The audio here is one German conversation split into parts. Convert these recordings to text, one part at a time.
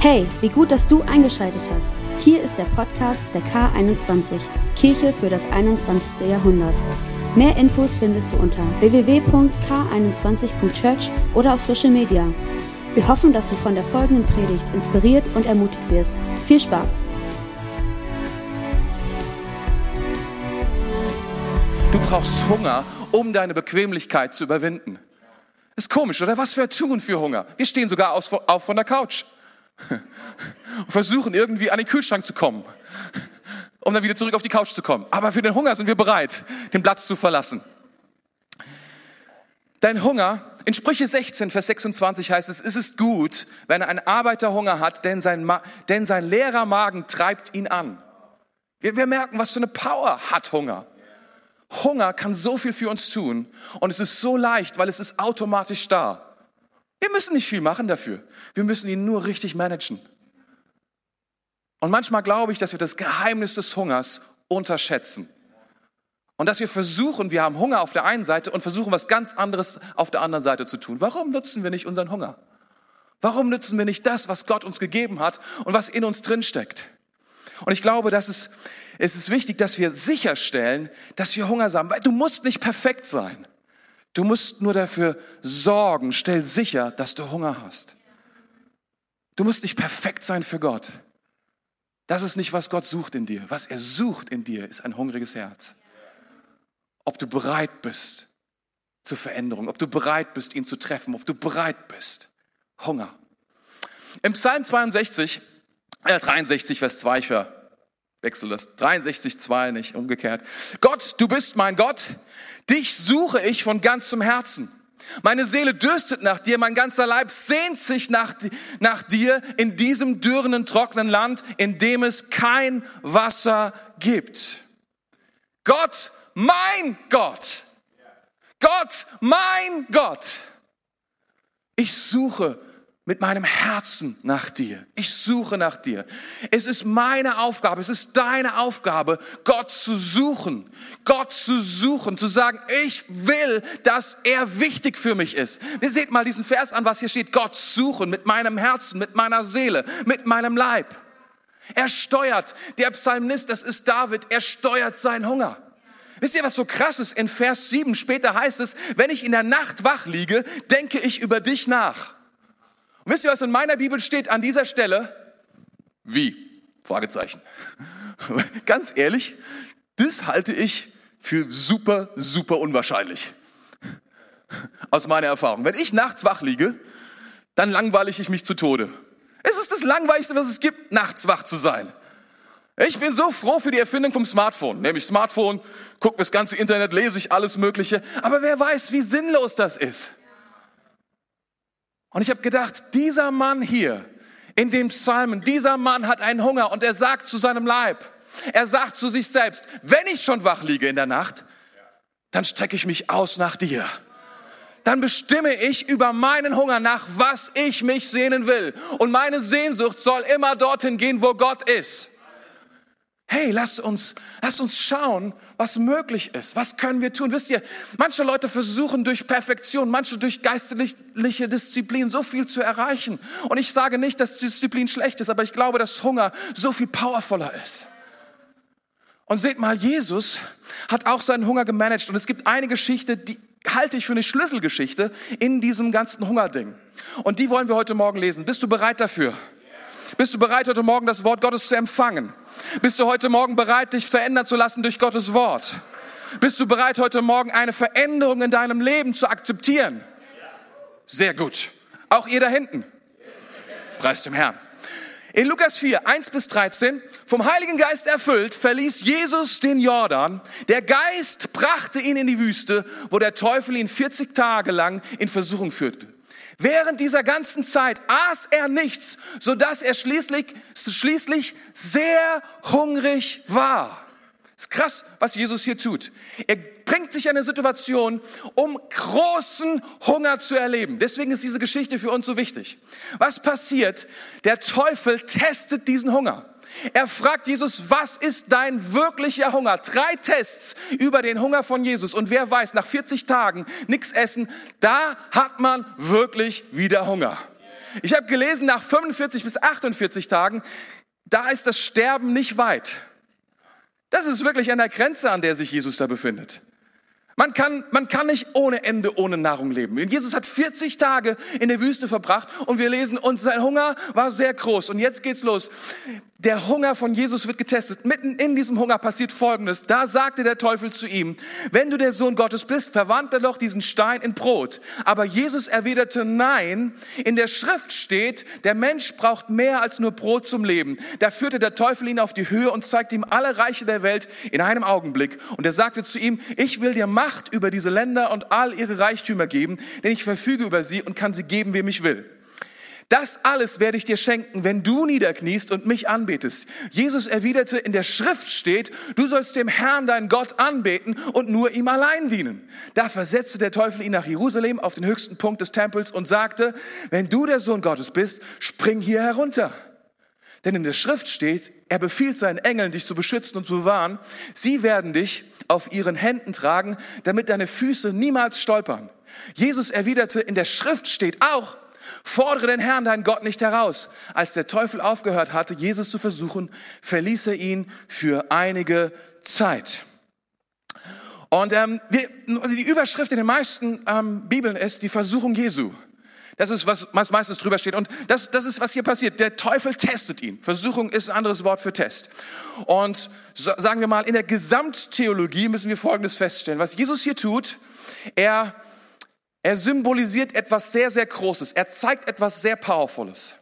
Hey, wie gut, dass du eingeschaltet hast. Hier ist der Podcast der K21, Kirche für das 21. Jahrhundert. Mehr Infos findest du unter www.k21.church oder auf Social Media. Wir hoffen, dass du von der folgenden Predigt inspiriert und ermutigt wirst. Viel Spaß! Du brauchst Hunger, um deine Bequemlichkeit zu überwinden. Ist komisch, oder? Was wir tun für Hunger. Wir stehen sogar auf von der Couch und versuchen irgendwie an den Kühlschrank zu kommen, um dann wieder zurück auf die Couch zu kommen. Aber für den Hunger sind wir bereit, den Platz zu verlassen. Dein Hunger, in Sprüche 16, Vers 26 heißt es, es ist gut, wenn ein Arbeiter Hunger hat, denn sein, denn sein leerer Magen treibt ihn an. Wir, wir merken, was für eine Power hat Hunger. Hunger kann so viel für uns tun und es ist so leicht, weil es ist automatisch da. Wir müssen nicht viel machen dafür. Wir müssen ihn nur richtig managen. Und manchmal glaube ich, dass wir das Geheimnis des Hungers unterschätzen. Und dass wir versuchen, wir haben Hunger auf der einen Seite und versuchen, was ganz anderes auf der anderen Seite zu tun. Warum nutzen wir nicht unseren Hunger? Warum nutzen wir nicht das, was Gott uns gegeben hat und was in uns drinsteckt? Und ich glaube, dass es, es ist wichtig, dass wir sicherstellen, dass wir Hunger haben. Weil du musst nicht perfekt sein. Du musst nur dafür sorgen, stell sicher, dass du Hunger hast. Du musst nicht perfekt sein für Gott. Das ist nicht, was Gott sucht in dir. Was er sucht in dir, ist ein hungriges Herz. Ob du bereit bist zur Veränderung, ob du bereit bist, ihn zu treffen, ob du bereit bist. Hunger. Im Psalm 62, äh 63, Vers 2, ich verwechsel das, 63, 2, nicht umgekehrt. Gott, du bist mein Gott, Dich suche ich von ganzem Herzen. Meine Seele dürstet nach dir, mein ganzer Leib sehnt sich nach, nach dir in diesem dürren, trockenen Land, in dem es kein Wasser gibt. Gott, mein Gott. Gott, mein Gott. Ich suche mit meinem Herzen nach dir. Ich suche nach dir. Es ist meine Aufgabe, es ist deine Aufgabe, Gott zu suchen. Gott zu suchen, zu sagen, ich will, dass er wichtig für mich ist. Wir seht mal diesen Vers an, was hier steht. Gott suchen mit meinem Herzen, mit meiner Seele, mit meinem Leib. Er steuert, der Psalmist, das ist David, er steuert seinen Hunger. Wisst ihr, was so krass ist? In Vers 7 später heißt es, wenn ich in der Nacht wach liege, denke ich über dich nach. Wisst ihr, was in meiner Bibel steht an dieser Stelle? Wie? Fragezeichen. Ganz ehrlich, das halte ich für super, super unwahrscheinlich. Aus meiner Erfahrung. Wenn ich nachts wach liege, dann langweile ich mich zu Tode. Es ist das Langweiligste, was es gibt, nachts wach zu sein. Ich bin so froh für die Erfindung vom Smartphone. Nehme ich Smartphone, gucke das ganze Internet, lese ich alles Mögliche. Aber wer weiß, wie sinnlos das ist. Und ich habe gedacht, dieser Mann hier in dem Psalmen, dieser Mann hat einen Hunger und er sagt zu seinem Leib, er sagt zu sich selbst, wenn ich schon wach liege in der Nacht, dann strecke ich mich aus nach dir. Dann bestimme ich über meinen Hunger nach, was ich mich sehnen will. Und meine Sehnsucht soll immer dorthin gehen, wo Gott ist. Hey, lasst uns, lasst uns schauen, was möglich ist. Was können wir tun? Wisst ihr, manche Leute versuchen durch Perfektion, manche durch geistliche Disziplin so viel zu erreichen. Und ich sage nicht, dass Disziplin schlecht ist, aber ich glaube, dass Hunger so viel powervoller ist. Und seht mal, Jesus hat auch seinen Hunger gemanagt. Und es gibt eine Geschichte, die halte ich für eine Schlüsselgeschichte in diesem ganzen Hungerding. Und die wollen wir heute Morgen lesen. Bist du bereit dafür? Bist du bereit, heute Morgen das Wort Gottes zu empfangen? Bist du heute Morgen bereit, dich verändern zu lassen durch Gottes Wort? Bist du bereit, heute Morgen eine Veränderung in deinem Leben zu akzeptieren? Sehr gut. Auch ihr da hinten. Preis dem Herrn. In Lukas 4, 1 bis 13, vom Heiligen Geist erfüllt, verließ Jesus den Jordan. Der Geist brachte ihn in die Wüste, wo der Teufel ihn 40 Tage lang in Versuchung führte. Während dieser ganzen Zeit aß er nichts, so dass er schließlich, schließlich sehr hungrig war. ist krass, was Jesus hier tut. Er bringt sich in eine Situation, um großen Hunger zu erleben. Deswegen ist diese Geschichte für uns so wichtig. Was passiert? Der Teufel testet diesen Hunger. Er fragt Jesus, was ist dein wirklicher Hunger? Drei Tests über den Hunger von Jesus. Und wer weiß, nach 40 Tagen nichts essen, da hat man wirklich wieder Hunger. Ich habe gelesen, nach 45 bis 48 Tagen, da ist das Sterben nicht weit. Das ist wirklich an der Grenze, an der sich Jesus da befindet. Man kann, man kann nicht ohne Ende ohne Nahrung leben. Jesus hat 40 Tage in der Wüste verbracht und wir lesen, und sein Hunger war sehr groß. Und jetzt geht's los. Der Hunger von Jesus wird getestet. Mitten in diesem Hunger passiert Folgendes. Da sagte der Teufel zu ihm, wenn du der Sohn Gottes bist, verwandle doch diesen Stein in Brot. Aber Jesus erwiderte, nein, in der Schrift steht, der Mensch braucht mehr als nur Brot zum Leben. Da führte der Teufel ihn auf die Höhe und zeigte ihm alle Reiche der Welt in einem Augenblick. Und er sagte zu ihm, ich will dir Macht über diese Länder und all ihre Reichtümer geben, denn ich verfüge über sie und kann sie geben, wem ich will. Das alles werde ich dir schenken, wenn du niederkniest und mich anbetest. Jesus erwiderte, in der Schrift steht, du sollst dem Herrn, deinen Gott, anbeten und nur ihm allein dienen. Da versetzte der Teufel ihn nach Jerusalem auf den höchsten Punkt des Tempels und sagte, wenn du der Sohn Gottes bist, spring hier herunter. Denn in der Schrift steht, er befiehlt seinen Engeln, dich zu beschützen und zu bewahren. Sie werden dich auf ihren Händen tragen, damit deine Füße niemals stolpern. Jesus erwiderte, in der Schrift steht auch, Fordere den Herrn, deinen Gott, nicht heraus. Als der Teufel aufgehört hatte, Jesus zu versuchen, verließ er ihn für einige Zeit. Und ähm, wir, die Überschrift in den meisten ähm, Bibeln ist die Versuchung Jesu. Das ist, was, was meistens drüber steht. Und das, das ist, was hier passiert. Der Teufel testet ihn. Versuchung ist ein anderes Wort für Test. Und so, sagen wir mal, in der Gesamttheologie müssen wir Folgendes feststellen. Was Jesus hier tut, er er symbolisiert etwas sehr, sehr Großes. Er zeigt etwas sehr Powervolles.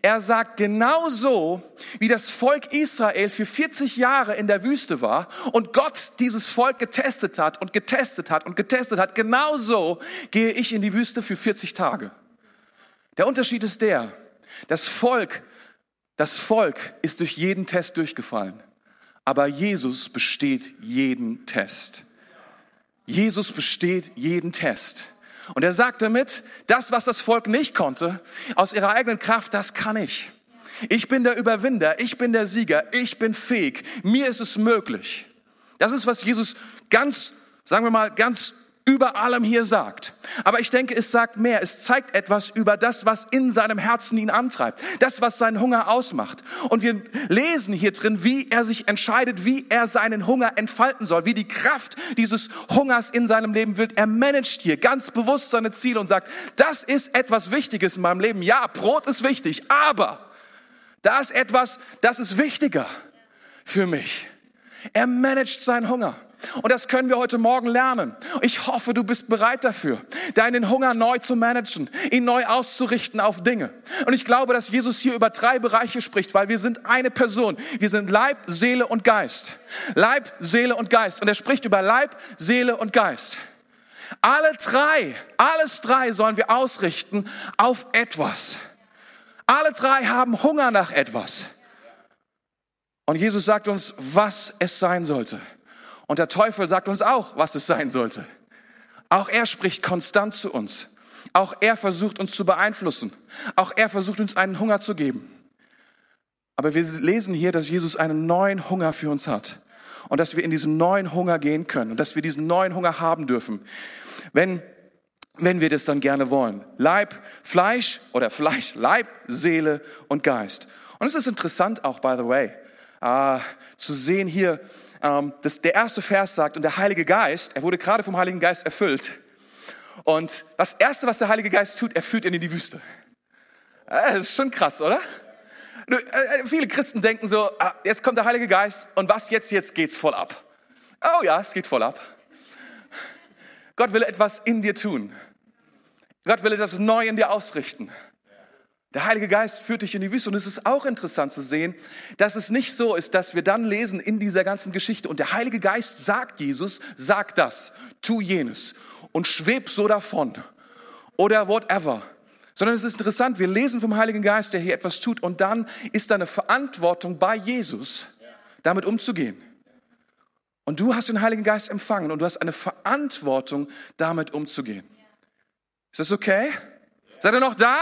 Er sagt genauso, wie das Volk Israel für 40 Jahre in der Wüste war und Gott dieses Volk getestet hat und getestet hat und getestet hat, genauso gehe ich in die Wüste für 40 Tage. Der Unterschied ist der, das Volk, das Volk ist durch jeden Test durchgefallen, aber Jesus besteht jeden Test. Jesus besteht jeden Test. Und er sagt damit, das, was das Volk nicht konnte, aus ihrer eigenen Kraft, das kann ich. Ich bin der Überwinder, ich bin der Sieger, ich bin fähig, mir ist es möglich. Das ist, was Jesus ganz, sagen wir mal, ganz über allem hier sagt. Aber ich denke, es sagt mehr. Es zeigt etwas über das, was in seinem Herzen ihn antreibt. Das, was seinen Hunger ausmacht. Und wir lesen hier drin, wie er sich entscheidet, wie er seinen Hunger entfalten soll, wie die Kraft dieses Hungers in seinem Leben wird. Er managt hier ganz bewusst seine Ziele und sagt, das ist etwas Wichtiges in meinem Leben. Ja, Brot ist wichtig, aber da ist etwas, das ist wichtiger für mich. Er managt seinen Hunger. Und das können wir heute Morgen lernen. Ich hoffe, du bist bereit dafür, deinen Hunger neu zu managen, ihn neu auszurichten auf Dinge. Und ich glaube, dass Jesus hier über drei Bereiche spricht, weil wir sind eine Person. Wir sind Leib, Seele und Geist. Leib, Seele und Geist. Und er spricht über Leib, Seele und Geist. Alle drei, alles drei sollen wir ausrichten auf etwas. Alle drei haben Hunger nach etwas. Und Jesus sagt uns, was es sein sollte. Und der Teufel sagt uns auch, was es sein sollte. Auch er spricht konstant zu uns. Auch er versucht uns zu beeinflussen. Auch er versucht uns einen Hunger zu geben. Aber wir lesen hier, dass Jesus einen neuen Hunger für uns hat. Und dass wir in diesen neuen Hunger gehen können. Und dass wir diesen neuen Hunger haben dürfen. Wenn, wenn wir das dann gerne wollen. Leib, Fleisch oder Fleisch, Leib, Seele und Geist. Und es ist interessant auch, by the way, äh, zu sehen hier, ähm, dass der erste Vers sagt, und der Heilige Geist, er wurde gerade vom Heiligen Geist erfüllt. Und das Erste, was der Heilige Geist tut, er führt ihn in die Wüste. Das ist schon krass, oder? Äh, äh, viele Christen denken so, ah, jetzt kommt der Heilige Geist und was jetzt, jetzt geht's voll ab. Oh ja, es geht voll ab. Gott will etwas in dir tun. Gott will etwas neu in dir ausrichten. Der Heilige Geist führt dich in die Wüste. Und es ist auch interessant zu sehen, dass es nicht so ist, dass wir dann lesen in dieser ganzen Geschichte und der Heilige Geist sagt Jesus, sag das, tu jenes und schweb so davon oder whatever. Sondern es ist interessant, wir lesen vom Heiligen Geist, der hier etwas tut und dann ist da eine Verantwortung bei Jesus, damit umzugehen. Und du hast den Heiligen Geist empfangen und du hast eine Verantwortung, damit umzugehen. Ist das okay? Seid ihr noch da?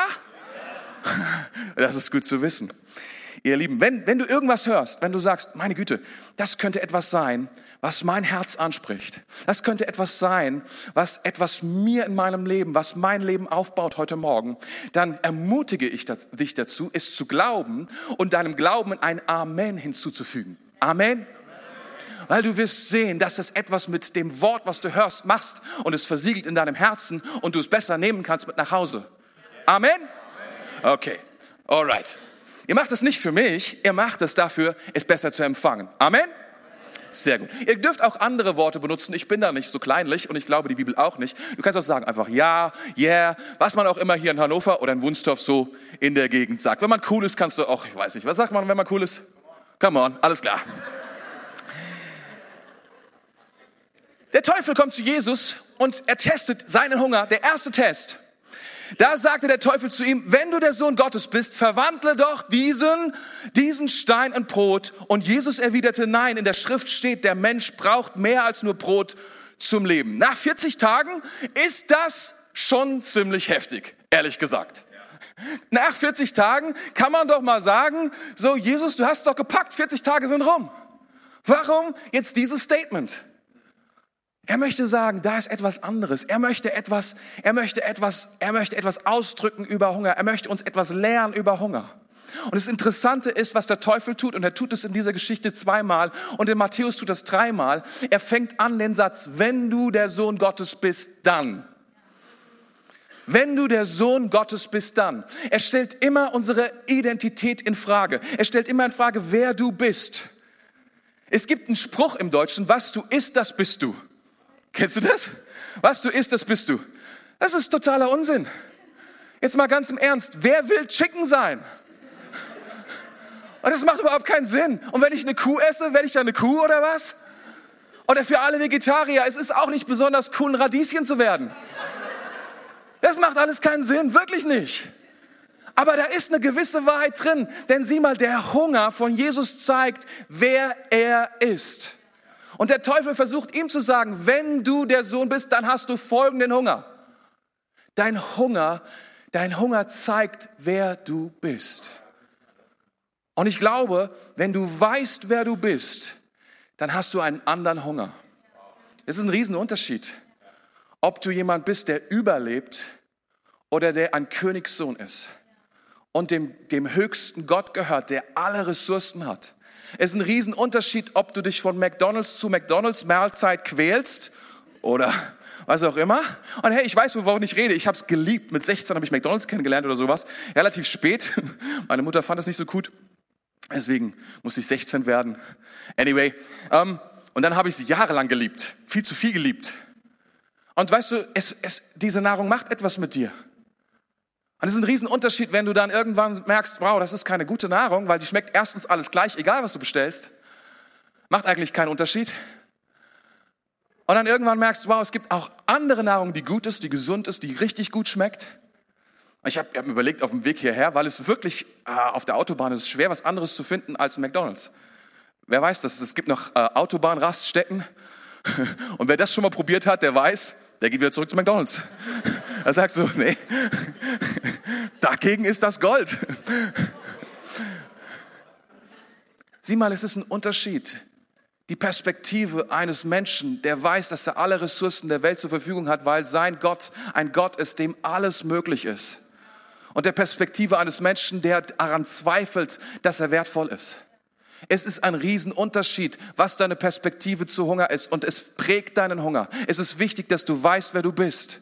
Das ist gut zu wissen. Ihr Lieben, wenn, wenn du irgendwas hörst, wenn du sagst, meine Güte, das könnte etwas sein, was mein Herz anspricht. Das könnte etwas sein, was etwas mir in meinem Leben, was mein Leben aufbaut heute Morgen, dann ermutige ich dich dazu, es zu glauben und deinem Glauben ein Amen hinzuzufügen. Amen. Weil du wirst sehen, dass es etwas mit dem Wort, was du hörst, machst und es versiegelt in deinem Herzen und du es besser nehmen kannst mit nach Hause. Amen? Okay. Alright. Ihr macht es nicht für mich, ihr macht es dafür, es besser zu empfangen. Amen? Sehr gut. Ihr dürft auch andere Worte benutzen. Ich bin da nicht so kleinlich und ich glaube die Bibel auch nicht. Du kannst auch sagen einfach ja, yeah, was man auch immer hier in Hannover oder in Wunstorf so in der Gegend sagt. Wenn man cool ist, kannst du auch, ich weiß nicht, was sagt man, wenn man cool ist? Come on, alles klar. Der Teufel kommt zu Jesus und er testet seinen Hunger. Der erste Test. Da sagte der Teufel zu ihm, wenn du der Sohn Gottes bist, verwandle doch diesen, diesen Stein in Brot. Und Jesus erwiderte, nein, in der Schrift steht, der Mensch braucht mehr als nur Brot zum Leben. Nach 40 Tagen ist das schon ziemlich heftig, ehrlich gesagt. Nach 40 Tagen kann man doch mal sagen, so Jesus, du hast doch gepackt, 40 Tage sind rum. Warum jetzt dieses Statement? Er möchte sagen, da ist etwas anderes. Er möchte etwas, er möchte etwas, er möchte etwas ausdrücken über Hunger. Er möchte uns etwas lernen über Hunger. Und das Interessante ist, was der Teufel tut, und er tut es in dieser Geschichte zweimal, und in Matthäus tut das dreimal. Er fängt an den Satz, wenn du der Sohn Gottes bist, dann. Wenn du der Sohn Gottes bist, dann. Er stellt immer unsere Identität in Frage. Er stellt immer in Frage, wer du bist. Es gibt einen Spruch im Deutschen, was du isst, das bist du. Kennst du das? Was du isst, das bist du. Das ist totaler Unsinn. Jetzt mal ganz im Ernst. Wer will Chicken sein? Und das macht überhaupt keinen Sinn. Und wenn ich eine Kuh esse, werde ich dann eine Kuh oder was? Oder für alle Vegetarier, es ist auch nicht besonders cool, ein Radieschen zu werden. Das macht alles keinen Sinn, wirklich nicht. Aber da ist eine gewisse Wahrheit drin, denn sieh mal, der Hunger von Jesus zeigt, wer er ist. Und der Teufel versucht ihm zu sagen, wenn du der Sohn bist, dann hast du folgenden Hunger. Dein Hunger, dein Hunger zeigt, wer du bist. Und ich glaube, wenn du weißt, wer du bist, dann hast du einen anderen Hunger. Es ist ein Riesenunterschied, ob du jemand bist, der überlebt oder der ein Königssohn ist und dem, dem höchsten Gott gehört, der alle Ressourcen hat. Es ist ein Riesenunterschied, ob du dich von McDonalds zu McDonalds Mahlzeit quälst oder was auch immer. Und hey, ich weiß, wovon ich rede. Ich habe es geliebt. Mit 16 habe ich McDonalds kennengelernt oder sowas. Relativ spät. Meine Mutter fand das nicht so gut. Deswegen musste ich 16 werden. Anyway. Ähm, und dann habe ich sie jahrelang geliebt. Viel zu viel geliebt. Und weißt du, es, es, diese Nahrung macht etwas mit dir. Und es ist ein Riesenunterschied, wenn du dann irgendwann merkst, wow, das ist keine gute Nahrung, weil die schmeckt erstens alles gleich, egal was du bestellst. Macht eigentlich keinen Unterschied. Und dann irgendwann merkst du, wow, es gibt auch andere Nahrung, die gut ist, die gesund ist, die richtig gut schmeckt. Ich habe hab mir überlegt auf dem Weg hierher, weil es wirklich äh, auf der Autobahn ist schwer, was anderes zu finden als McDonald's. Wer weiß das? Es gibt noch äh, Autobahnraststätten. Und wer das schon mal probiert hat, der weiß, der geht wieder zurück zu McDonald's. Er sagt so, nee, dagegen ist das Gold. Sieh mal, es ist ein Unterschied. Die Perspektive eines Menschen, der weiß, dass er alle Ressourcen der Welt zur Verfügung hat, weil sein Gott ein Gott ist, dem alles möglich ist. Und der Perspektive eines Menschen, der daran zweifelt, dass er wertvoll ist. Es ist ein Riesenunterschied, was deine Perspektive zu Hunger ist und es prägt deinen Hunger. Es ist wichtig, dass du weißt, wer du bist.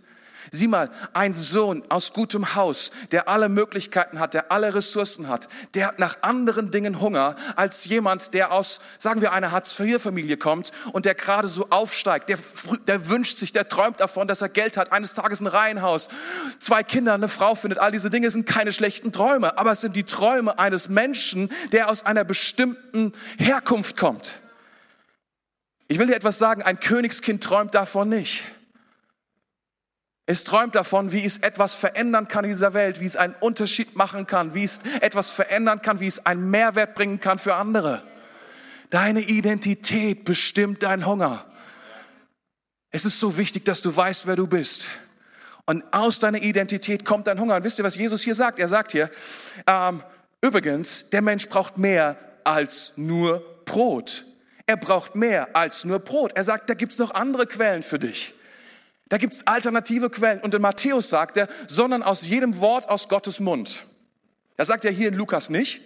Sieh mal, ein Sohn aus gutem Haus, der alle Möglichkeiten hat, der alle Ressourcen hat, der hat nach anderen Dingen Hunger als jemand, der aus, sagen wir, einer Hartz-IV-Familie kommt und der gerade so aufsteigt, der, der wünscht sich, der träumt davon, dass er Geld hat, eines Tages ein Reihenhaus, zwei Kinder, eine Frau findet. All diese Dinge sind keine schlechten Träume, aber es sind die Träume eines Menschen, der aus einer bestimmten Herkunft kommt. Ich will dir etwas sagen, ein Königskind träumt davon nicht. Es träumt davon, wie es etwas verändern kann in dieser Welt, wie es einen Unterschied machen kann, wie es etwas verändern kann, wie es einen Mehrwert bringen kann für andere. Deine Identität bestimmt dein Hunger. Es ist so wichtig, dass du weißt, wer du bist. Und aus deiner Identität kommt dein Hunger. Und wisst ihr, was Jesus hier sagt? Er sagt hier, ähm, Übrigens, der Mensch braucht mehr als nur Brot. Er braucht mehr als nur Brot. Er sagt, da gibt's noch andere Quellen für dich. Da gibt's alternative Quellen. Und in Matthäus sagt er, sondern aus jedem Wort aus Gottes Mund. Das sagt er hier in Lukas nicht.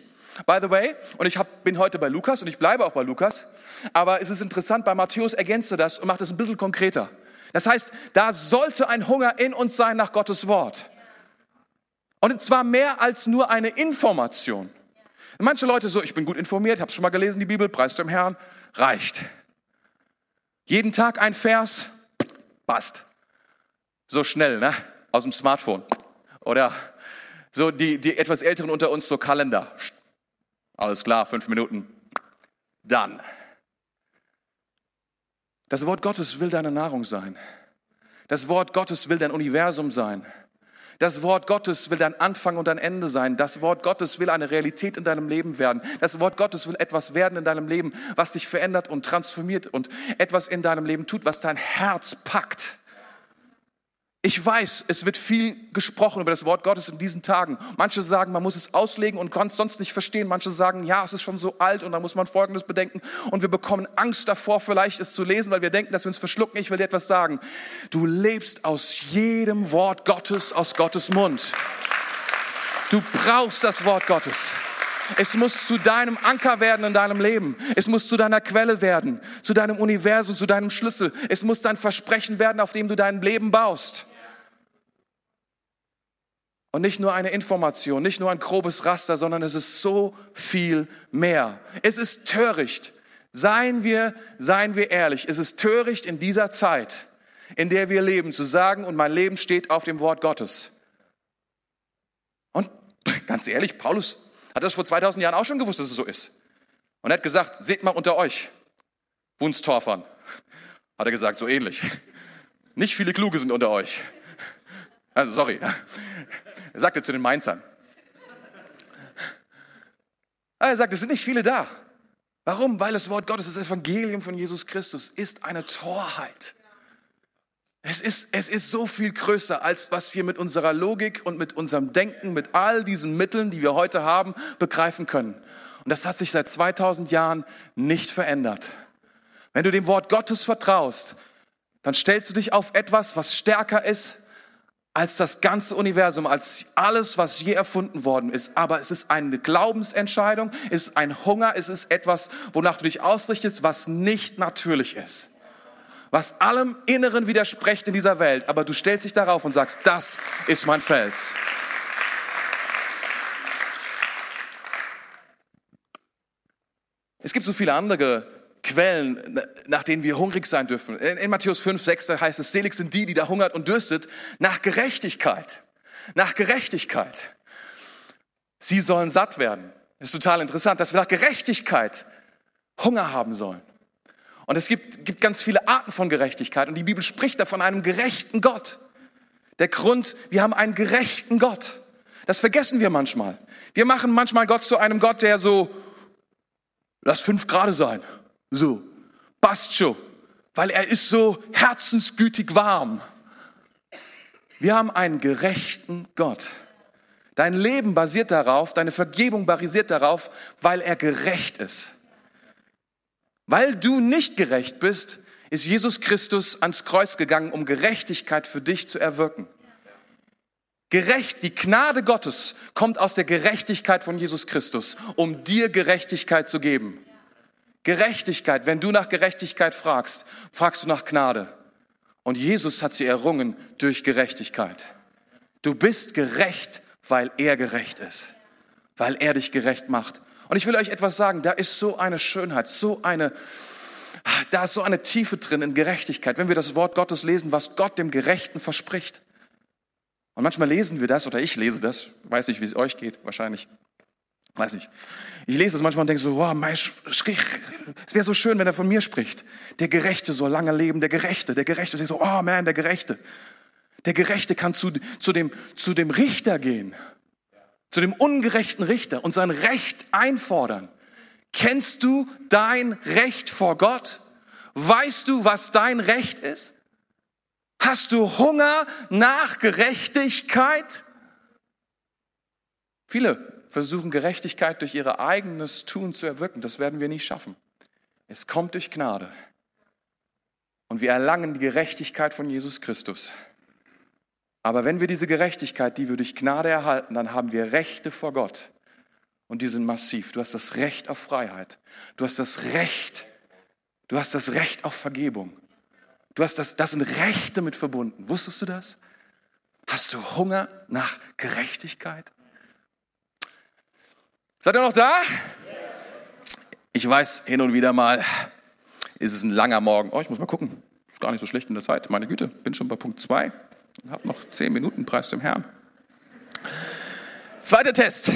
By the way, und ich hab, bin heute bei Lukas und ich bleibe auch bei Lukas, aber es ist interessant, bei Matthäus ergänzt er das und macht es ein bisschen konkreter. Das heißt, da sollte ein Hunger in uns sein nach Gottes Wort. Und zwar mehr als nur eine Information. Manche Leute so, ich bin gut informiert, habe schon mal gelesen, die Bibel, preis dem Herrn, reicht. Jeden Tag ein Vers, passt. So schnell, ne? Aus dem Smartphone. Oder so die, die etwas Älteren unter uns, so Kalender. Alles klar, fünf Minuten. Dann. Das Wort Gottes will deine Nahrung sein. Das Wort Gottes will dein Universum sein. Das Wort Gottes will dein Anfang und dein Ende sein. Das Wort Gottes will eine Realität in deinem Leben werden. Das Wort Gottes will etwas werden in deinem Leben, was dich verändert und transformiert und etwas in deinem Leben tut, was dein Herz packt. Ich weiß, es wird viel gesprochen über das Wort Gottes in diesen Tagen. Manche sagen, man muss es auslegen und kann es sonst nicht verstehen. Manche sagen, ja, es ist schon so alt und da muss man Folgendes bedenken. Und wir bekommen Angst davor, vielleicht es zu lesen, weil wir denken, dass wir uns verschlucken. Ich will dir etwas sagen. Du lebst aus jedem Wort Gottes, aus Gottes Mund. Du brauchst das Wort Gottes. Es muss zu deinem Anker werden in deinem Leben. Es muss zu deiner Quelle werden, zu deinem Universum, zu deinem Schlüssel. Es muss dein Versprechen werden, auf dem du dein Leben baust. Und nicht nur eine Information, nicht nur ein grobes Raster, sondern es ist so viel mehr. Es ist töricht. Seien wir, seien wir ehrlich. Es ist töricht in dieser Zeit, in der wir leben, zu sagen, und mein Leben steht auf dem Wort Gottes. Und ganz ehrlich, Paulus hat das vor 2000 Jahren auch schon gewusst, dass es so ist. Und er hat gesagt, seht mal unter euch, Wunstorfern. Hat er gesagt, so ähnlich. Nicht viele Kluge sind unter euch. Also, sorry. Er sagte zu den Mainzern. Er sagt, es sind nicht viele da. Warum? Weil das Wort Gottes, das Evangelium von Jesus Christus, ist eine Torheit. Es ist, es ist so viel größer, als was wir mit unserer Logik und mit unserem Denken, mit all diesen Mitteln, die wir heute haben, begreifen können. Und das hat sich seit 2000 Jahren nicht verändert. Wenn du dem Wort Gottes vertraust, dann stellst du dich auf etwas, was stärker ist als das ganze Universum, als alles, was je erfunden worden ist. Aber es ist eine Glaubensentscheidung, es ist ein Hunger, es ist etwas, wonach du dich ausrichtest, was nicht natürlich ist. Was allem Inneren widerspricht in dieser Welt. Aber du stellst dich darauf und sagst, das ist mein Fels. Es gibt so viele andere Quellen, nach denen wir hungrig sein dürfen. In, Matthäus 5, 6 heißt es, selig sind die, die da hungert und dürstet nach Gerechtigkeit. Nach Gerechtigkeit. Sie sollen satt werden. Ist total interessant, dass wir nach Gerechtigkeit Hunger haben sollen. Und es gibt, gibt ganz viele Arten von Gerechtigkeit und die Bibel spricht da von einem gerechten Gott. Der Grund, wir haben einen gerechten Gott. Das vergessen wir manchmal. Wir machen manchmal Gott zu einem Gott, der so, lass fünf Grade sein. So, passt schon, weil er ist so herzensgütig warm. Wir haben einen gerechten Gott. Dein Leben basiert darauf, deine Vergebung basiert darauf, weil er gerecht ist. Weil du nicht gerecht bist, ist Jesus Christus ans Kreuz gegangen, um Gerechtigkeit für dich zu erwirken. Gerecht, die Gnade Gottes kommt aus der Gerechtigkeit von Jesus Christus, um dir Gerechtigkeit zu geben. Gerechtigkeit, wenn du nach Gerechtigkeit fragst, fragst du nach Gnade. Und Jesus hat sie errungen durch Gerechtigkeit. Du bist gerecht, weil er gerecht ist, weil er dich gerecht macht. Und ich will euch etwas sagen, da ist so eine Schönheit, so eine, da ist so eine Tiefe drin in Gerechtigkeit, wenn wir das Wort Gottes lesen, was Gott dem Gerechten verspricht. Und manchmal lesen wir das, oder ich lese das, weiß nicht, wie es euch geht, wahrscheinlich. Weiß nicht. Ich lese das manchmal und denke so, wow, es wäre so schön, wenn er von mir spricht. Der Gerechte soll lange leben, der Gerechte, der Gerechte. Und ich so, oh man, der Gerechte. Der Gerechte kann zu, zu, dem, zu dem Richter gehen, zu dem ungerechten Richter und sein Recht einfordern. Kennst du dein Recht vor Gott? Weißt du, was dein Recht ist? Hast du Hunger nach Gerechtigkeit? Viele versuchen, Gerechtigkeit durch ihr eigenes Tun zu erwirken. Das werden wir nicht schaffen. Es kommt durch Gnade. Und wir erlangen die Gerechtigkeit von Jesus Christus. Aber wenn wir diese Gerechtigkeit, die wir durch Gnade erhalten, dann haben wir Rechte vor Gott. Und die sind massiv. Du hast das Recht auf Freiheit. Du hast das Recht. Du hast das Recht auf Vergebung. Du hast das, das sind Rechte mit verbunden. Wusstest du das? Hast du Hunger nach Gerechtigkeit? Seid ihr noch da? Ich weiß, hin und wieder mal ist es ein langer Morgen. Oh, ich muss mal gucken. Ist gar nicht so schlecht in der Zeit. Meine Güte, bin schon bei Punkt zwei. Hab noch zehn Minuten, Preis dem Herrn. Zweiter Test.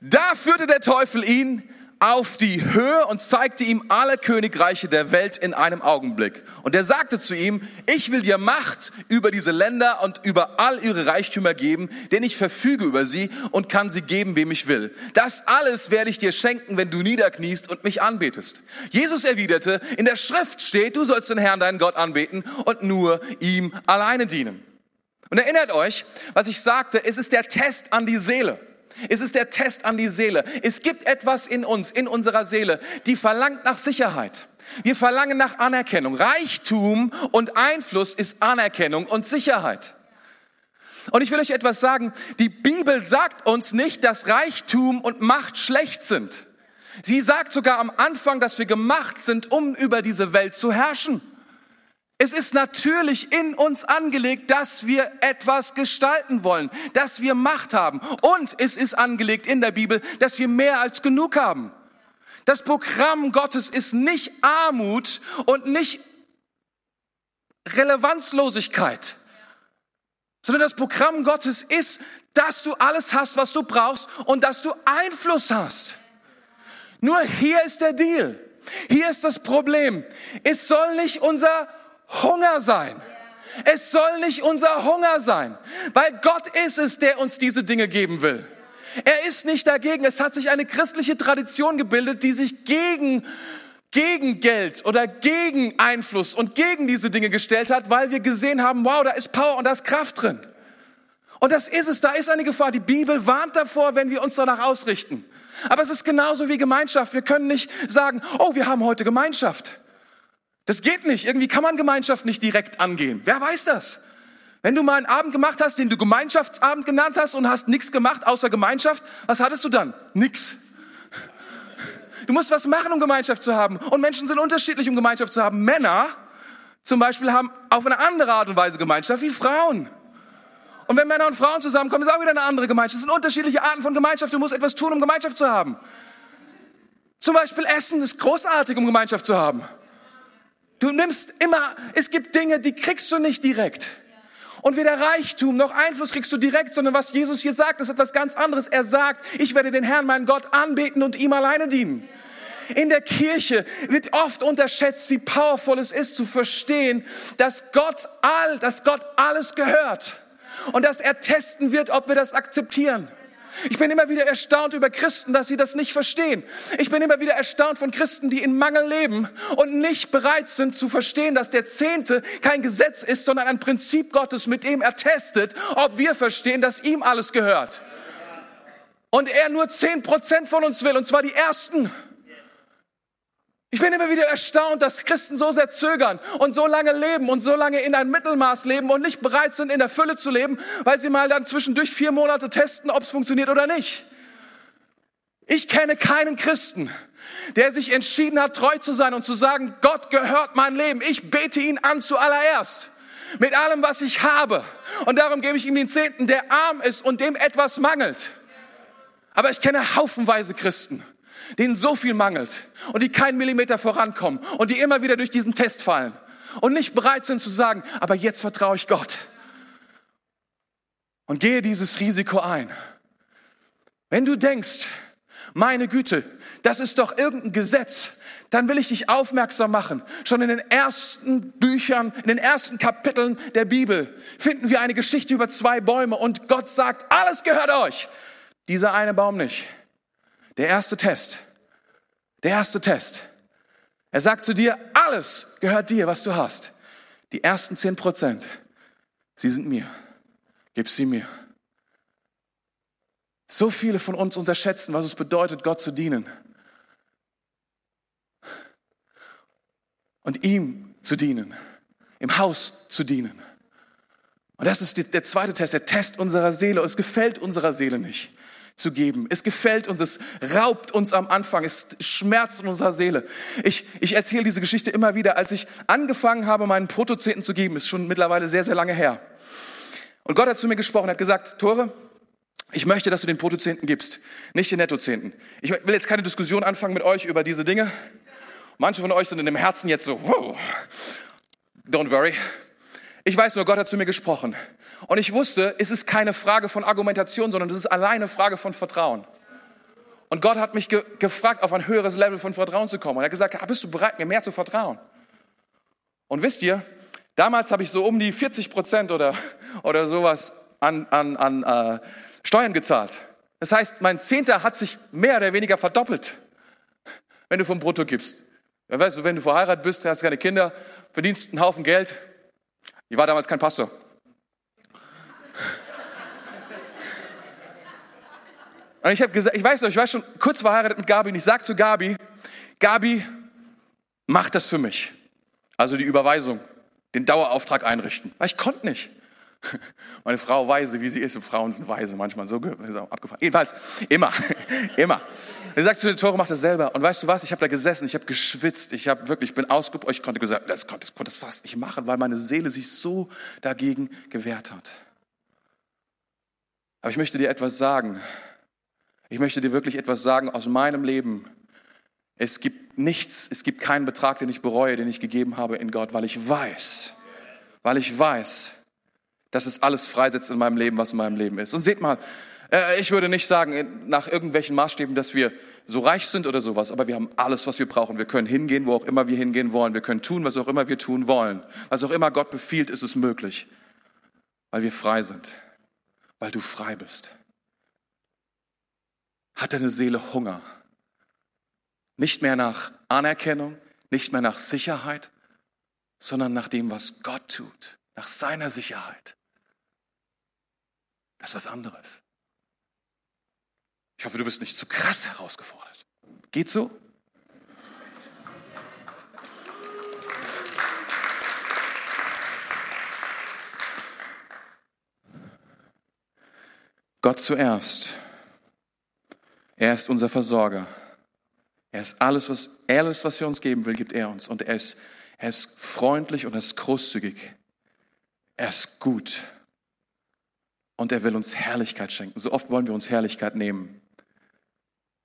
Da führte der Teufel ihn auf die Höhe und zeigte ihm alle Königreiche der Welt in einem Augenblick. Und er sagte zu ihm, ich will dir Macht über diese Länder und über all ihre Reichtümer geben, denn ich verfüge über sie und kann sie geben, wem ich will. Das alles werde ich dir schenken, wenn du niederkniest und mich anbetest. Jesus erwiderte, in der Schrift steht, du sollst den Herrn, deinen Gott, anbeten und nur ihm alleine dienen. Und erinnert euch, was ich sagte, es ist der Test an die Seele. Es ist der Test an die Seele. Es gibt etwas in uns, in unserer Seele, die verlangt nach Sicherheit. Wir verlangen nach Anerkennung. Reichtum und Einfluss ist Anerkennung und Sicherheit. Und ich will euch etwas sagen. Die Bibel sagt uns nicht, dass Reichtum und Macht schlecht sind. Sie sagt sogar am Anfang, dass wir gemacht sind, um über diese Welt zu herrschen. Es ist natürlich in uns angelegt, dass wir etwas gestalten wollen, dass wir Macht haben. Und es ist angelegt in der Bibel, dass wir mehr als genug haben. Das Programm Gottes ist nicht Armut und nicht Relevanzlosigkeit, sondern das Programm Gottes ist, dass du alles hast, was du brauchst und dass du Einfluss hast. Nur hier ist der Deal. Hier ist das Problem. Es soll nicht unser Hunger sein. Es soll nicht unser Hunger sein, weil Gott ist es, der uns diese Dinge geben will. Er ist nicht dagegen. Es hat sich eine christliche Tradition gebildet, die sich gegen gegen Geld oder gegen Einfluss und gegen diese Dinge gestellt hat, weil wir gesehen haben, wow, da ist Power und da ist Kraft drin. Und das ist es, da ist eine Gefahr. Die Bibel warnt davor, wenn wir uns danach ausrichten. Aber es ist genauso wie Gemeinschaft. Wir können nicht sagen, oh, wir haben heute Gemeinschaft. Das geht nicht. Irgendwie kann man Gemeinschaft nicht direkt angehen. Wer weiß das? Wenn du mal einen Abend gemacht hast, den du Gemeinschaftsabend genannt hast und hast nichts gemacht außer Gemeinschaft, was hattest du dann? Nix. Du musst was machen, um Gemeinschaft zu haben. Und Menschen sind unterschiedlich, um Gemeinschaft zu haben. Männer zum Beispiel haben auf eine andere Art und Weise Gemeinschaft wie Frauen. Und wenn Männer und Frauen zusammenkommen, ist auch wieder eine andere Gemeinschaft. Es sind unterschiedliche Arten von Gemeinschaft. Du musst etwas tun, um Gemeinschaft zu haben. Zum Beispiel Essen ist großartig, um Gemeinschaft zu haben. Du nimmst immer, es gibt Dinge, die kriegst du nicht direkt. Und weder Reichtum noch Einfluss kriegst du direkt, sondern was Jesus hier sagt, ist etwas ganz anderes. Er sagt, ich werde den Herrn, meinen Gott, anbeten und ihm alleine dienen. In der Kirche wird oft unterschätzt, wie powerful es ist zu verstehen, dass Gott all, dass Gott alles gehört und dass er testen wird, ob wir das akzeptieren. Ich bin immer wieder erstaunt über Christen, dass sie das nicht verstehen. Ich bin immer wieder erstaunt von Christen, die in Mangel leben und nicht bereit sind zu verstehen, dass der Zehnte kein Gesetz ist, sondern ein Prinzip Gottes, mit dem er testet, ob wir verstehen, dass ihm alles gehört. Und er nur zehn Prozent von uns will, und zwar die Ersten. Ich bin immer wieder erstaunt, dass Christen so sehr zögern und so lange leben und so lange in ein Mittelmaß leben und nicht bereit sind, in der Fülle zu leben, weil sie mal dann zwischendurch vier Monate testen, ob es funktioniert oder nicht. Ich kenne keinen Christen, der sich entschieden hat, treu zu sein und zu sagen, Gott gehört mein Leben. Ich bete ihn an zuallererst. Mit allem, was ich habe. Und darum gebe ich ihm den Zehnten, der arm ist und dem etwas mangelt. Aber ich kenne haufenweise Christen, denen so viel mangelt und die keinen Millimeter vorankommen und die immer wieder durch diesen Test fallen und nicht bereit sind zu sagen, aber jetzt vertraue ich Gott und gehe dieses Risiko ein. Wenn du denkst, meine Güte, das ist doch irgendein Gesetz, dann will ich dich aufmerksam machen. Schon in den ersten Büchern, in den ersten Kapiteln der Bibel finden wir eine Geschichte über zwei Bäume und Gott sagt, alles gehört euch. Dieser eine Baum nicht. Der erste Test. Der erste Test. Er sagt zu dir, alles gehört dir, was du hast. Die ersten zehn Prozent, sie sind mir. Gib sie mir. So viele von uns unterschätzen, was es bedeutet, Gott zu dienen. Und ihm zu dienen, im Haus zu dienen. Und das ist der zweite Test, der Test unserer Seele. Und es gefällt unserer Seele nicht zu geben. Es gefällt uns, es raubt uns am Anfang, es schmerzt in unserer Seele. Ich, ich erzähle diese Geschichte immer wieder, als ich angefangen habe, meinen Protozehnten zu geben, ist schon mittlerweile sehr, sehr lange her. Und Gott hat zu mir gesprochen, hat gesagt, Tore, ich möchte, dass du den Protozehnten gibst, nicht den Nettozehnten. Ich will jetzt keine Diskussion anfangen mit euch über diese Dinge. Manche von euch sind in dem Herzen jetzt so, wow. don't worry. Ich weiß nur, Gott hat zu mir gesprochen. Und ich wusste, es ist keine Frage von Argumentation, sondern es ist alleine eine Frage von Vertrauen. Und Gott hat mich ge gefragt, auf ein höheres Level von Vertrauen zu kommen. Und er hat gesagt, bist du bereit, mir mehr zu vertrauen? Und wisst ihr, damals habe ich so um die 40 Prozent oder, oder sowas an, an, an äh, Steuern gezahlt. Das heißt, mein Zehnter hat sich mehr oder weniger verdoppelt, wenn du vom Brutto gibst. Weißt du, wenn du verheiratet bist, hast keine Kinder, verdienst einen Haufen Geld. Ich war damals kein Pastor. Und ich habe gesagt, ich weiß noch, ich war schon kurz verheiratet mit Gabi und ich sage zu Gabi, Gabi, mach das für mich. Also die Überweisung, den Dauerauftrag einrichten. Weil ich konnte nicht. Meine Frau weise, wie sie ist, und Frauen sind weise, manchmal so abgefahren. Jedenfalls, immer, immer. Dann sagst du, Tore, mach das selber. Und weißt du was, ich habe da gesessen, ich habe geschwitzt, ich habe wirklich, ich bin ausgeprobt, ich konnte gesagt, das konnte, das konnte das fast nicht machen, weil meine Seele sich so dagegen gewehrt hat. Aber ich möchte dir etwas sagen. Ich möchte dir wirklich etwas sagen aus meinem Leben. Es gibt nichts, es gibt keinen Betrag, den ich bereue, den ich gegeben habe in Gott, weil ich weiß, weil ich weiß, dass es alles freisetzt in meinem Leben, was in meinem Leben ist. Und seht mal, äh, ich würde nicht sagen, nach irgendwelchen Maßstäben, dass wir so reich sind oder sowas, aber wir haben alles, was wir brauchen. Wir können hingehen, wo auch immer wir hingehen wollen. Wir können tun, was auch immer wir tun wollen. Was auch immer Gott befiehlt, ist es möglich, weil wir frei sind, weil du frei bist. Hat deine Seele Hunger? Nicht mehr nach Anerkennung, nicht mehr nach Sicherheit, sondern nach dem, was Gott tut, nach seiner Sicherheit. Das ist was anderes. Ich hoffe, du bist nicht zu krass herausgefordert. Geht so? Gott zuerst. Er ist unser Versorger. Er ist alles, was, alles, was er uns geben will, gibt er uns. Und er ist, er ist freundlich und er ist großzügig. Er ist gut. Und er will uns Herrlichkeit schenken. So oft wollen wir uns Herrlichkeit nehmen.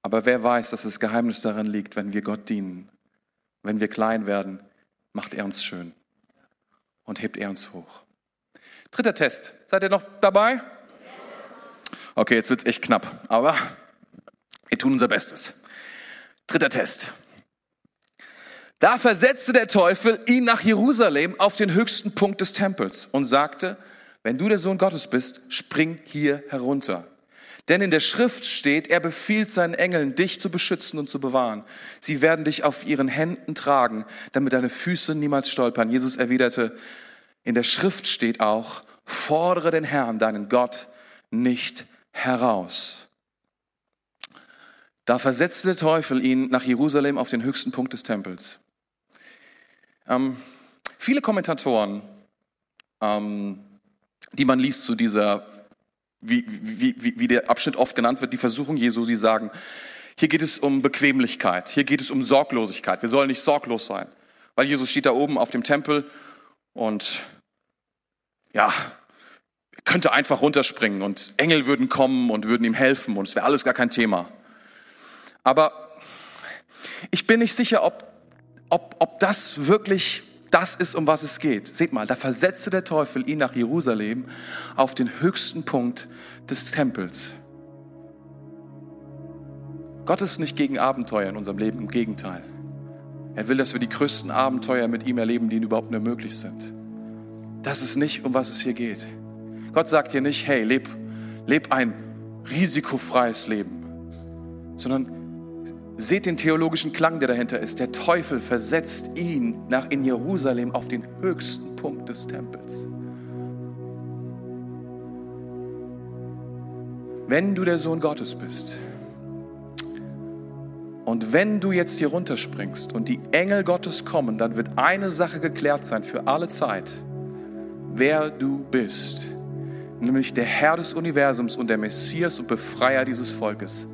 Aber wer weiß, dass das Geheimnis daran liegt, wenn wir Gott dienen, wenn wir klein werden, macht er uns schön und hebt er uns hoch. Dritter Test. Seid ihr noch dabei? Okay, jetzt wird's echt knapp, aber wir tun unser Bestes. Dritter Test. Da versetzte der Teufel ihn nach Jerusalem auf den höchsten Punkt des Tempels und sagte, wenn du der Sohn Gottes bist, spring hier herunter. Denn in der Schrift steht, er befiehlt seinen Engeln, dich zu beschützen und zu bewahren. Sie werden dich auf ihren Händen tragen, damit deine Füße niemals stolpern. Jesus erwiderte, in der Schrift steht auch, fordere den Herrn, deinen Gott, nicht heraus. Da versetzte der Teufel ihn nach Jerusalem auf den höchsten Punkt des Tempels. Ähm, viele Kommentatoren, ähm, die man liest zu dieser wie, wie, wie, wie der Abschnitt oft genannt wird, die Versuchung Jesu, sie sagen, hier geht es um Bequemlichkeit, hier geht es um Sorglosigkeit. Wir sollen nicht sorglos sein. Weil Jesus steht da oben auf dem Tempel und ja, könnte einfach runterspringen und Engel würden kommen und würden ihm helfen und es wäre alles gar kein Thema. Aber ich bin nicht sicher, ob, ob, ob das wirklich das ist, um was es geht. Seht mal, da versetzte der Teufel ihn nach Jerusalem auf den höchsten Punkt des Tempels. Gott ist nicht gegen Abenteuer in unserem Leben, im Gegenteil. Er will, dass wir die größten Abenteuer mit ihm erleben, die überhaupt nur möglich sind. Das ist nicht, um was es hier geht. Gott sagt hier nicht, hey, leb, leb ein risikofreies Leben, sondern Seht den theologischen Klang, der dahinter ist. Der Teufel versetzt ihn nach in Jerusalem auf den höchsten Punkt des Tempels. wenn du der Sohn Gottes bist, und wenn du jetzt hier runterspringst und die Engel Gottes kommen, dann wird eine Sache geklärt sein für alle Zeit, wer du bist, nämlich der Herr des Universums und der Messias und Befreier dieses Volkes.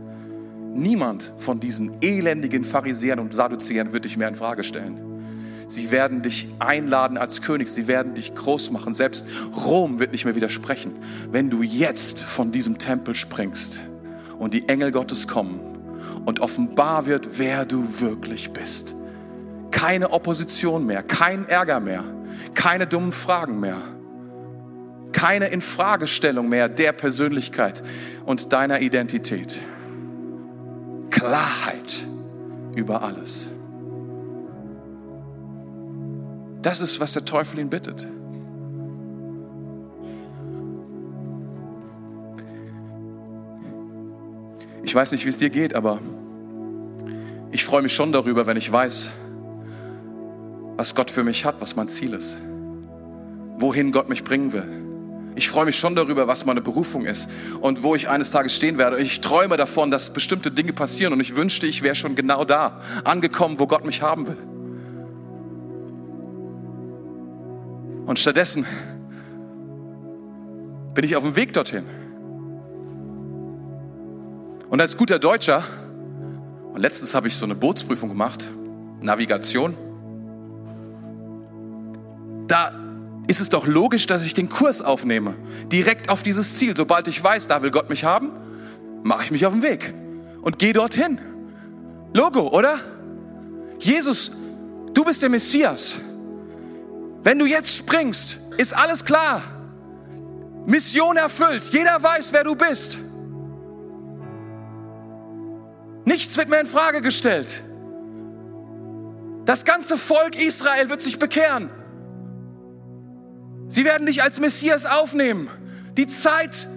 Niemand von diesen elendigen Pharisäern und Sadduzäern wird dich mehr in Frage stellen. Sie werden dich einladen als König, sie werden dich groß machen. Selbst Rom wird nicht mehr widersprechen, wenn du jetzt von diesem Tempel springst und die Engel Gottes kommen und offenbar wird, wer du wirklich bist. Keine Opposition mehr, kein Ärger mehr, keine dummen Fragen mehr, keine Infragestellung mehr der Persönlichkeit und deiner Identität. Klarheit über alles. Das ist, was der Teufel ihn bittet. Ich weiß nicht, wie es dir geht, aber ich freue mich schon darüber, wenn ich weiß, was Gott für mich hat, was mein Ziel ist, wohin Gott mich bringen will. Ich freue mich schon darüber, was meine Berufung ist und wo ich eines Tages stehen werde. Ich träume davon, dass bestimmte Dinge passieren und ich wünschte, ich wäre schon genau da, angekommen, wo Gott mich haben will. Und stattdessen bin ich auf dem Weg dorthin. Und als guter Deutscher, und letztens habe ich so eine Bootsprüfung gemacht, Navigation, da ist es doch logisch, dass ich den Kurs aufnehme, direkt auf dieses Ziel. Sobald ich weiß, da will Gott mich haben, mache ich mich auf den Weg und gehe dorthin. Logo, oder? Jesus, du bist der Messias. Wenn du jetzt springst, ist alles klar. Mission erfüllt. Jeder weiß, wer du bist. Nichts wird mehr in Frage gestellt. Das ganze Volk Israel wird sich bekehren. Sie werden dich als Messias aufnehmen. Die Zeit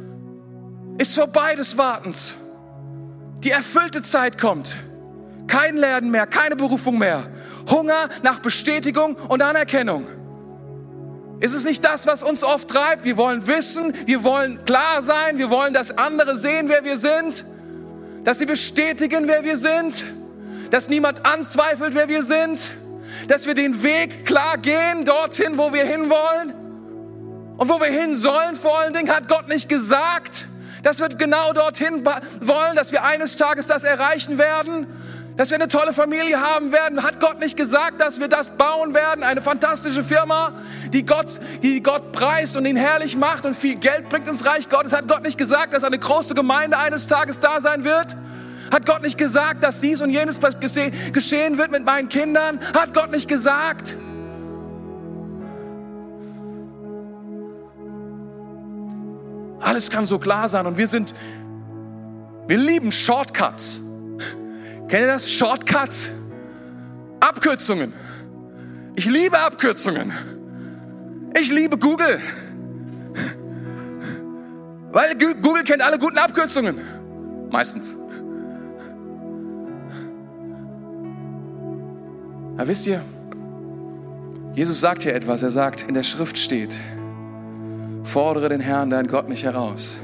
ist vorbei des Wartens. Die erfüllte Zeit kommt. Kein Lernen mehr, keine Berufung mehr. Hunger nach Bestätigung und Anerkennung. Ist es nicht das, was uns oft treibt? Wir wollen wissen, wir wollen klar sein, wir wollen, dass andere sehen, wer wir sind, dass sie bestätigen, wer wir sind, dass niemand anzweifelt, wer wir sind, dass wir den Weg klar gehen, dorthin, wo wir hinwollen und wo wir hin sollen. Vor allen Dingen hat Gott nicht gesagt, dass wir genau dorthin wollen, dass wir eines Tages das erreichen werden, dass wir eine tolle Familie haben werden. Hat Gott nicht gesagt, dass wir das bauen werden? Eine fantastische Firma, die Gott, die Gott preist und ihn herrlich macht und viel Geld bringt ins Reich Gottes. Hat Gott nicht gesagt, dass eine große Gemeinde eines Tages da sein wird? Hat Gott nicht gesagt, dass dies und jenes geschehen wird mit meinen Kindern? Hat Gott nicht gesagt? Alles kann so klar sein und wir sind, wir lieben Shortcuts. Kennt ihr das? Shortcuts. Abkürzungen. Ich liebe Abkürzungen. Ich liebe Google. Weil Google kennt alle guten Abkürzungen. Meistens. Aber wisst ihr, Jesus sagt hier etwas. Er sagt, in der Schrift steht, fordere den Herrn, dein Gott, nicht heraus.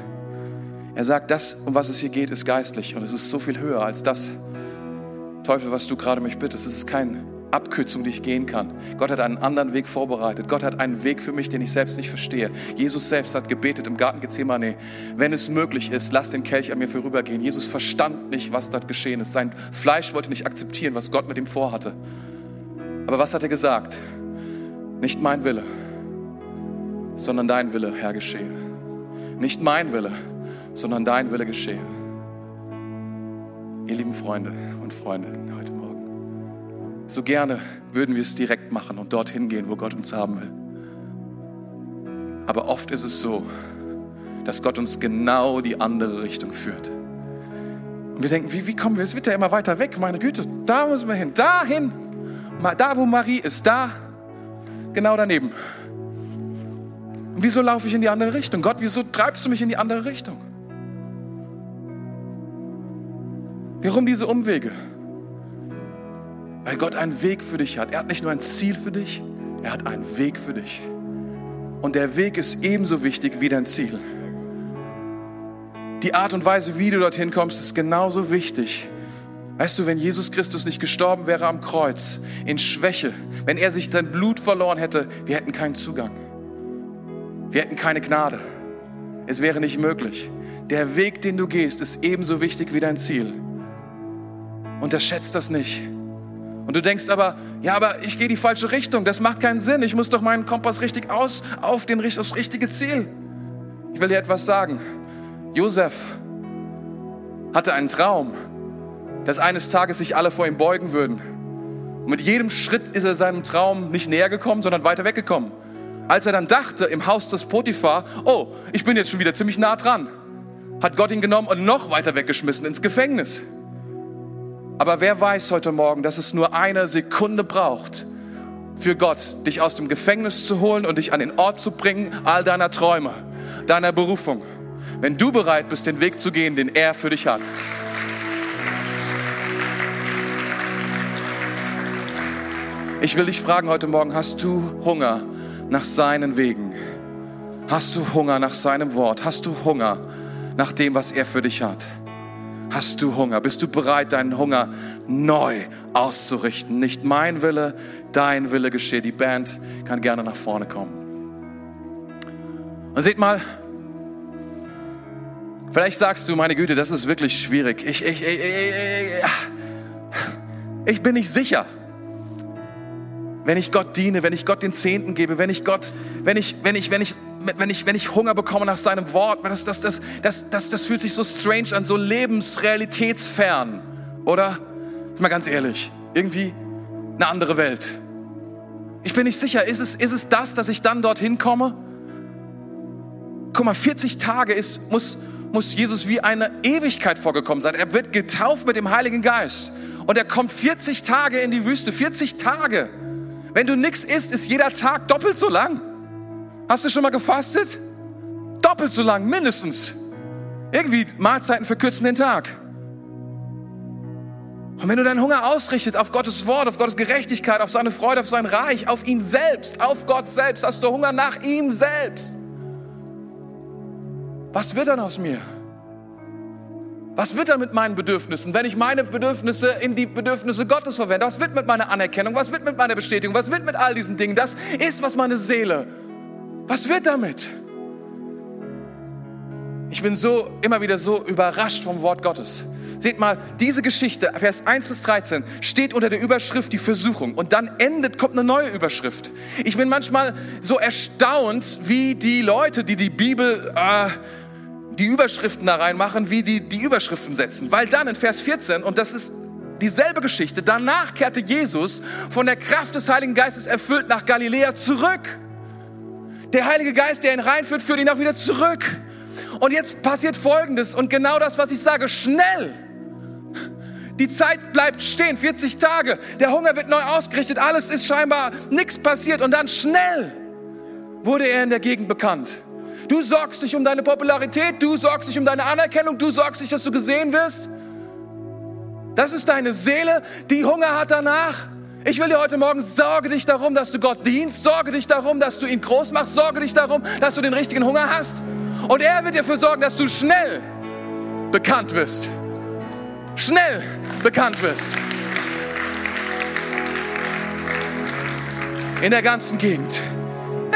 Er sagt, das, um was es hier geht, ist geistlich und es ist so viel höher als das, Teufel, was du gerade mich bittest, es ist keine Abkürzung, die ich gehen kann. Gott hat einen anderen Weg vorbereitet. Gott hat einen Weg für mich, den ich selbst nicht verstehe. Jesus selbst hat gebetet im Garten Gethsemane, wenn es möglich ist, lass den Kelch an mir vorübergehen. Jesus verstand nicht, was dort geschehen ist. Sein Fleisch wollte nicht akzeptieren, was Gott mit ihm vorhatte. Aber was hat er gesagt? Nicht mein Wille, sondern dein Wille, Herr, geschehe. Nicht mein Wille, sondern dein Wille geschehe. Ihr lieben Freunde und Freundinnen heute Morgen, so gerne würden wir es direkt machen und dorthin gehen, wo Gott uns haben will. Aber oft ist es so, dass Gott uns genau die andere Richtung führt. Und wir denken, wie, wie kommen wir? Es wird ja immer weiter weg, meine Güte. Da müssen wir hin, dahin. Da, wo Marie ist, da, genau daneben. Und wieso laufe ich in die andere Richtung? Gott, wieso treibst du mich in die andere Richtung? Warum diese Umwege? Weil Gott einen Weg für dich hat. Er hat nicht nur ein Ziel für dich, er hat einen Weg für dich. Und der Weg ist ebenso wichtig wie dein Ziel. die Art und Weise, wie du dorthin kommst, ist genauso wichtig. Weißt du, wenn Jesus Christus nicht gestorben wäre am Kreuz, in Schwäche, wenn er sich sein Blut verloren hätte, wir hätten keinen Zugang. Wir hätten keine Gnade. Es wäre nicht möglich. Der Weg, den du gehst, ist ebenso wichtig wie dein Ziel. Unterschätzt das nicht. Und du denkst aber, ja, aber ich gehe die falsche Richtung. Das macht keinen Sinn. Ich muss doch meinen Kompass richtig aus auf den, das richtige Ziel. Ich will dir etwas sagen. Josef hatte einen Traum, dass eines Tages sich alle vor ihm beugen würden. Und mit jedem Schritt ist er seinem Traum nicht näher gekommen, sondern weiter weggekommen. Als er dann dachte im Haus des Potiphar, oh, ich bin jetzt schon wieder ziemlich nah dran, hat Gott ihn genommen und noch weiter weggeschmissen ins Gefängnis. Aber wer weiß heute Morgen, dass es nur eine Sekunde braucht für Gott, dich aus dem Gefängnis zu holen und dich an den Ort zu bringen, all deiner Träume, deiner Berufung. Wenn du bereit bist, den Weg zu gehen, den er für dich hat. Ich will dich fragen heute Morgen, hast du Hunger nach seinen Wegen? Hast du Hunger nach seinem Wort? Hast du Hunger nach dem, was er für dich hat? Hast du Hunger? Bist du bereit, deinen Hunger neu auszurichten? Nicht mein Wille, dein Wille geschehe. Die Band kann gerne nach vorne kommen. Und seht mal, vielleicht sagst du, meine Güte, das ist wirklich schwierig. Ich, ich, ich, ich, ich bin nicht sicher wenn ich Gott diene, wenn ich Gott den Zehnten gebe, wenn ich Gott, wenn ich, wenn ich, wenn ich, wenn ich, wenn ich Hunger bekomme nach seinem Wort, das, das, das, das, das, das fühlt sich so strange an, so lebensrealitätsfern, oder? Ist mal ganz ehrlich, irgendwie eine andere Welt. Ich bin nicht sicher, ist es, ist es das, dass ich dann dorthin komme? Guck mal, 40 Tage ist, muss, muss Jesus wie eine Ewigkeit vorgekommen sein. Er wird getauft mit dem Heiligen Geist. Und er kommt 40 Tage in die Wüste, 40 Tage. Wenn du nichts isst, ist jeder Tag doppelt so lang. Hast du schon mal gefastet? Doppelt so lang, mindestens. Irgendwie Mahlzeiten verkürzen den Tag. Und wenn du deinen Hunger ausrichtest auf Gottes Wort, auf Gottes Gerechtigkeit, auf seine Freude, auf sein Reich, auf ihn selbst, auf Gott selbst, hast du Hunger nach ihm selbst. Was wird dann aus mir? Was wird dann mit meinen Bedürfnissen, wenn ich meine Bedürfnisse in die Bedürfnisse Gottes verwende? Was wird mit meiner Anerkennung? Was wird mit meiner Bestätigung? Was wird mit all diesen Dingen? Das ist, was meine Seele. Was wird damit? Ich bin so, immer wieder so überrascht vom Wort Gottes. Seht mal, diese Geschichte, Vers 1 bis 13, steht unter der Überschrift die Versuchung und dann endet, kommt eine neue Überschrift. Ich bin manchmal so erstaunt, wie die Leute, die die Bibel äh, die Überschriften da reinmachen, wie die die Überschriften setzen. Weil dann in Vers 14, und das ist dieselbe Geschichte, danach kehrte Jesus von der Kraft des Heiligen Geistes erfüllt nach Galiläa zurück. Der Heilige Geist, der ihn reinführt, führt ihn auch wieder zurück. Und jetzt passiert Folgendes und genau das, was ich sage, schnell. Die Zeit bleibt stehen, 40 Tage. Der Hunger wird neu ausgerichtet, alles ist scheinbar nichts passiert und dann schnell wurde er in der Gegend bekannt. Du sorgst dich um deine Popularität, du sorgst dich um deine Anerkennung, du sorgst dich, dass du gesehen wirst. Das ist deine Seele, die Hunger hat danach. Ich will dir heute Morgen, sorge dich darum, dass du Gott dienst, sorge dich darum, dass du ihn groß machst, sorge dich darum, dass du den richtigen Hunger hast. Und er wird dafür sorgen, dass du schnell bekannt wirst. Schnell bekannt wirst. In der ganzen Gegend.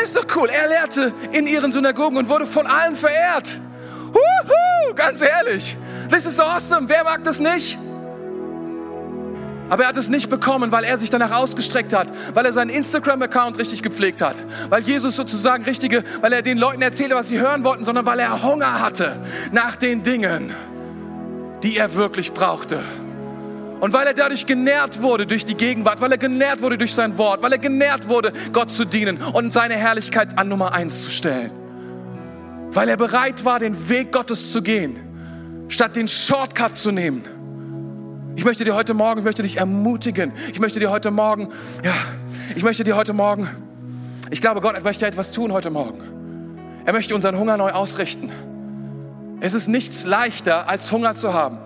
Das ist doch cool. Er lehrte in ihren Synagogen und wurde von allen verehrt. Huhu, ganz ehrlich. This is awesome. Wer mag das nicht? Aber er hat es nicht bekommen, weil er sich danach ausgestreckt hat, weil er seinen Instagram-Account richtig gepflegt hat, weil Jesus sozusagen richtige, weil er den Leuten erzählte, was sie hören wollten, sondern weil er Hunger hatte nach den Dingen, die er wirklich brauchte. Und weil er dadurch genährt wurde durch die Gegenwart, weil er genährt wurde durch sein Wort, weil er genährt wurde, Gott zu dienen und seine Herrlichkeit an Nummer eins zu stellen. Weil er bereit war, den Weg Gottes zu gehen, statt den Shortcut zu nehmen. Ich möchte dir heute Morgen, ich möchte dich ermutigen. Ich möchte dir heute Morgen, ja, ich möchte dir heute Morgen, ich glaube, Gott möchte etwas tun heute Morgen. Er möchte unseren Hunger neu ausrichten. Es ist nichts leichter, als Hunger zu haben.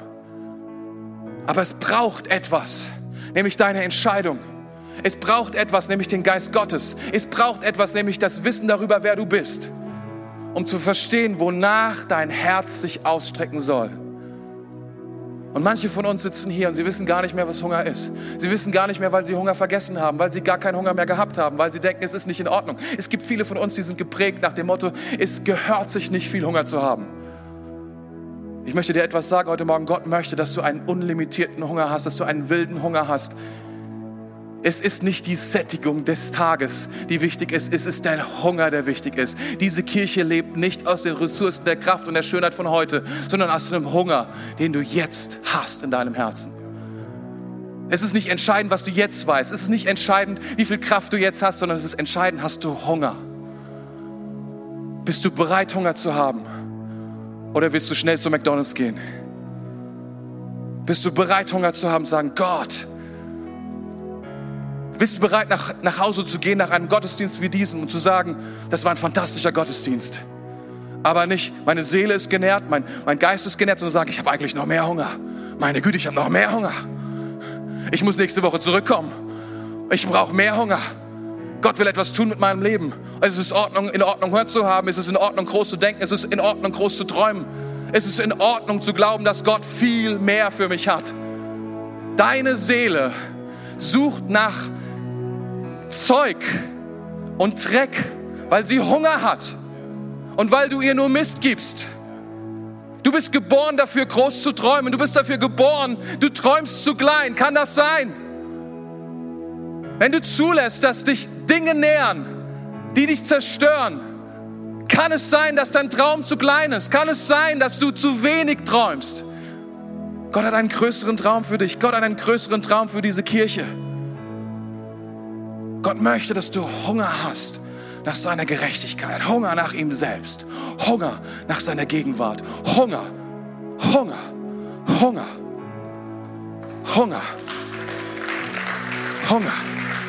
Aber es braucht etwas, nämlich deine Entscheidung. Es braucht etwas, nämlich den Geist Gottes. Es braucht etwas, nämlich das Wissen darüber, wer du bist. um zu verstehen, wonach dein Herz sich ausstrecken soll. Und manche von uns sitzen hier und sie wissen gar nicht mehr, was Hunger ist. Sie wissen gar nicht mehr, weil sie Hunger vergessen haben, weil sie gar keinen Hunger mehr gehabt haben, weil sie denken, es ist nicht in Ordnung. Es gibt viele von uns, die sind geprägt nach dem Motto, es gehört sich nicht viel Hunger zu haben. Ich möchte dir etwas sagen heute Morgen. Gott möchte, dass du einen unlimitierten Hunger hast, dass du einen wilden Hunger hast. Es ist nicht die Sättigung des Tages, die wichtig ist. Es ist dein Hunger, der wichtig ist. Diese Kirche lebt nicht aus den Ressourcen der Kraft und der Schönheit von heute, sondern aus einem Hunger, den du jetzt hast in deinem Herzen. Es ist nicht entscheidend, was du jetzt weißt. Es ist nicht entscheidend, wie viel Kraft du jetzt hast, sondern es ist entscheidend, hast du Hunger. Bist du bereit, Hunger zu haben? Oder willst du schnell zu McDonald's gehen? Bist du bereit, Hunger zu haben, sagen, Gott, bist du bereit, nach, nach Hause zu gehen, nach einem Gottesdienst wie diesem und zu sagen, das war ein fantastischer Gottesdienst. Aber nicht, meine Seele ist genährt, mein, mein Geist ist genährt, sondern sagen, ich habe eigentlich noch mehr Hunger. Meine Güte, ich habe noch mehr Hunger. Ich muss nächste Woche zurückkommen. Ich brauche mehr Hunger. Gott will etwas tun mit meinem Leben. Es ist in Ordnung, in Ordnung Hunger zu haben. Es ist in Ordnung, groß zu denken. Es ist in Ordnung, groß zu träumen. Es ist in Ordnung zu glauben, dass Gott viel mehr für mich hat. Deine Seele sucht nach Zeug und Dreck, weil sie Hunger hat und weil du ihr nur Mist gibst. Du bist geboren dafür, groß zu träumen. Du bist dafür geboren. Du träumst zu klein. Kann das sein? Wenn du zulässt, dass dich Dinge nähern, die dich zerstören, kann es sein, dass dein Traum zu klein ist? Kann es sein, dass du zu wenig träumst? Gott hat einen größeren Traum für dich. Gott hat einen größeren Traum für diese Kirche. Gott möchte, dass du Hunger hast nach seiner Gerechtigkeit, Hunger nach ihm selbst, Hunger nach seiner Gegenwart, Hunger, Hunger, Hunger, Hunger, 空啊。